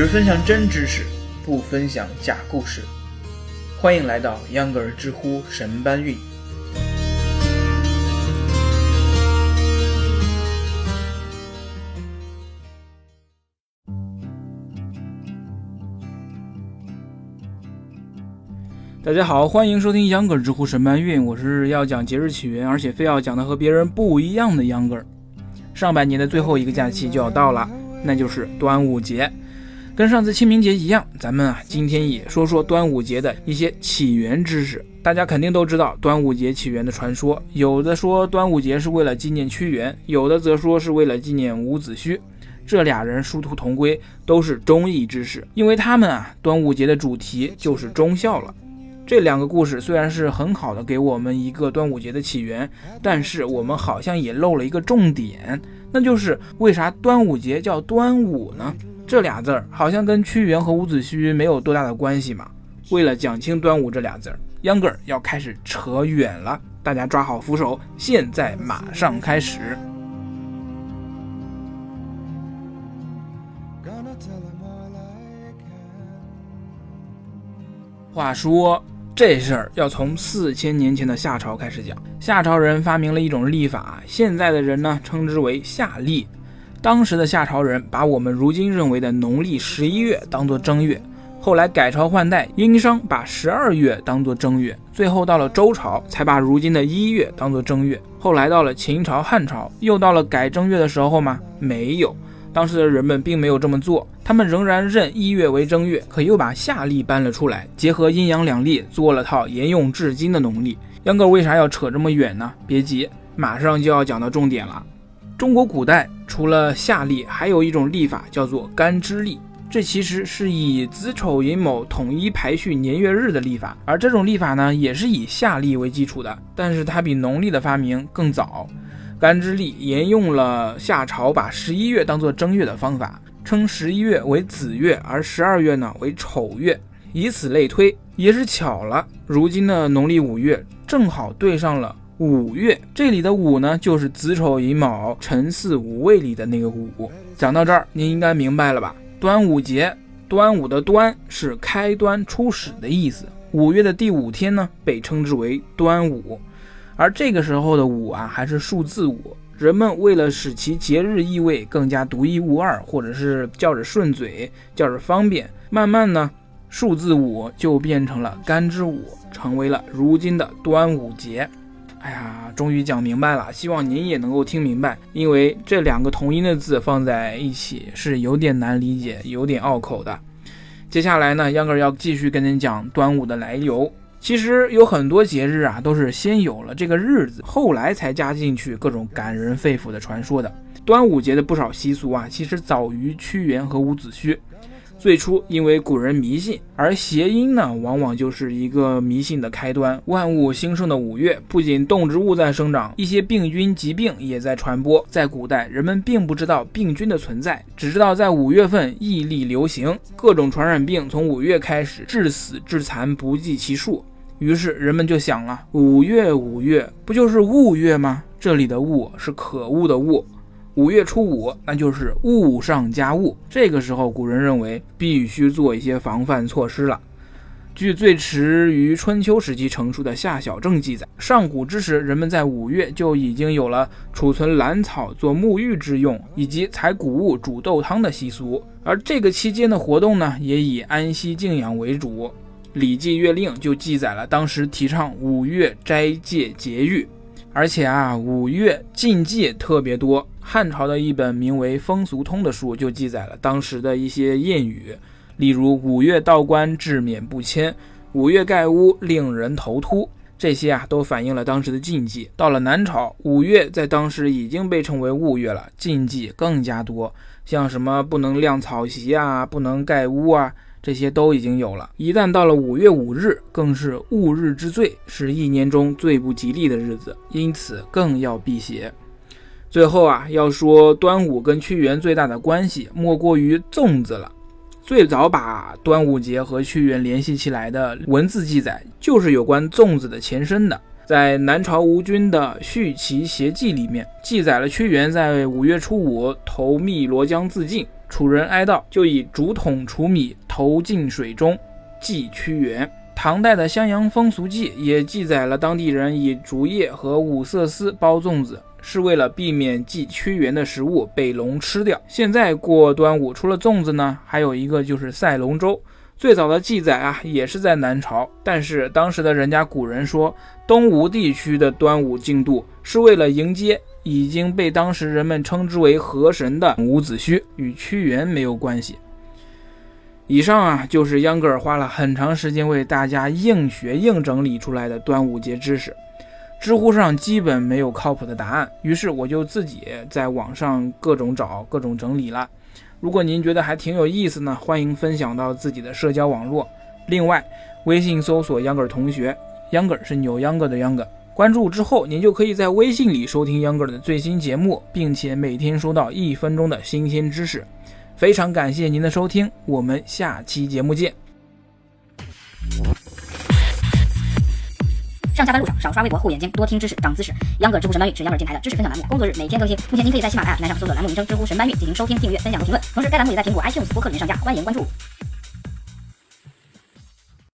只分享真知识，不分享假故事。欢迎来到秧歌儿知乎神搬运。大家好，欢迎收听秧歌儿知乎神搬运，我是要讲节日起源，而且非要讲的和别人不一样的秧歌儿。上半年的最后一个假期就要到了，那就是端午节。跟上次清明节一样，咱们啊今天也说说端午节的一些起源知识。大家肯定都知道端午节起源的传说，有的说端午节是为了纪念屈原，有的则说是为了纪念伍子胥。这俩人殊途同归，都是忠义之士，因为他们啊端午节的主题就是忠孝了。这两个故事虽然是很好的给我们一个端午节的起源，但是我们好像也漏了一个重点，那就是为啥端午节叫端午呢？这俩字儿好像跟屈原和伍子胥没有多大的关系嘛。为了讲清端午这俩字儿，秧歌儿要开始扯远了，大家抓好扶手，现在马上开始。话说这事儿要从四千年前的夏朝开始讲。夏朝人发明了一种历法，现在的人呢称之为夏历。当时的夏朝人把我们如今认为的农历十一月当作正月，后来改朝换代，殷商把十二月当作正月，最后到了周朝才把如今的一月当作正月。后来到了秦朝、汉朝，又到了改正月的时候吗？没有。当时的人们并没有这么做，他们仍然认一月为正月，可又把夏历搬了出来，结合阴阳两历，做了套沿用至今的农历。秧歌为啥要扯这么远呢？别急，马上就要讲到重点了。中国古代除了夏历，还有一种历法叫做干支历，这其实是以子丑寅卯统一排序年月日的历法，而这种历法呢，也是以夏历为基础的，但是它比农历的发明更早。干支历沿用了夏朝把十一月当作正月的方法，称十一月为子月，而十二月呢为丑月，以此类推。也是巧了，如今的农历五月正好对上了五月，这里的五呢就是子丑寅卯辰巳午未里的那个五。讲到这儿，您应该明白了吧？端午节，端午的端是开端初始的意思，五月的第五天呢被称之为端午。而这个时候的五啊，还是数字五。人们为了使其节日意味更加独一无二，或者是叫着顺嘴，叫着方便，慢慢呢，数字五就变成了干支五，成为了如今的端午节。哎呀，终于讲明白了，希望您也能够听明白，因为这两个同音的字放在一起是有点难理解，有点拗口的。接下来呢，秧歌要继续跟您讲端午的来由。其实有很多节日啊，都是先有了这个日子，后来才加进去各种感人肺腑的传说的。端午节的不少习俗啊，其实早于屈原和伍子胥。最初因为古人迷信，而谐音呢，往往就是一个迷信的开端。万物兴盛的五月，不仅动植物在生长，一些病菌疾病也在传播。在古代，人们并不知道病菌的存在，只知道在五月份疫力流行，各种传染病从五月开始，致死致残不计其数。于是人们就想了：五月，五月不就是戊月吗？这里的“戊”是可恶的“戊”。五月初五，那就是戊上加戊。这个时候，古人认为必须做一些防范措施了。据最迟于春秋时期成书的《夏小正》记载，上古之时，人们在五月就已经有了储存兰草做沐浴之用，以及采谷物煮豆汤的习俗。而这个期间的活动呢，也以安息静养为主。《礼记月令》就记载了当时提倡五月斋戒节欲，而且啊，五月禁忌特别多。汉朝的一本名为《风俗通》的书就记载了当时的一些谚语，例如“五月道观致免不迁”，“五月盖屋令人头秃”，这些啊都反映了当时的禁忌。到了南朝，五月在当时已经被称为戊月了，禁忌更加多，像什么不能晾草席啊，不能盖屋啊，这些都已经有了。一旦到了五月五日，更是戊日之最，是一年中最不吉利的日子，因此更要辟邪。最后啊，要说端午跟屈原最大的关系，莫过于粽子了。最早把端午节和屈原联系起来的文字记载，就是有关粽子的前身的。在南朝吴军的《续齐协记》里面记载了屈原在五月初五投汨罗江自尽，楚人哀悼，就以竹筒储米投进水中祭屈原。唐代的《襄阳风俗记》也记载了当地人以竹叶和五色丝包粽子，是为了避免祭屈原的食物被龙吃掉。现在过端午，除了粽子呢，还有一个就是赛龙舟。最早的记载啊，也是在南朝，但是当时的人家古人说，东吴地区的端午竞渡是为了迎接已经被当时人们称之为河神的伍子胥，与屈原没有关系。以上啊，就是秧歌儿花了很长时间为大家硬学硬整理出来的端午节知识。知乎上基本没有靠谱的答案，于是我就自己在网上各种找、各种整理了。如果您觉得还挺有意思呢，欢迎分享到自己的社交网络。另外，微信搜索“秧歌儿同学”，秧歌儿是扭秧歌的秧歌。关注之后，您就可以在微信里收听秧歌儿的最新节目，并且每天收到一分钟的新鲜知识。非常感谢您的收听，我们下期节目见。上下班路上少刷微博护眼睛，多听知识长姿势。秧歌知乎神搬运是秧歌电台的知识分享栏目，工作日每天更新。目前您可以在喜马拉雅平台上搜索栏目名称“知乎神搬运”进行收听、订阅、分享和评论。同时，该栏目也在苹果 iTunes 播客里面上架，欢迎关注。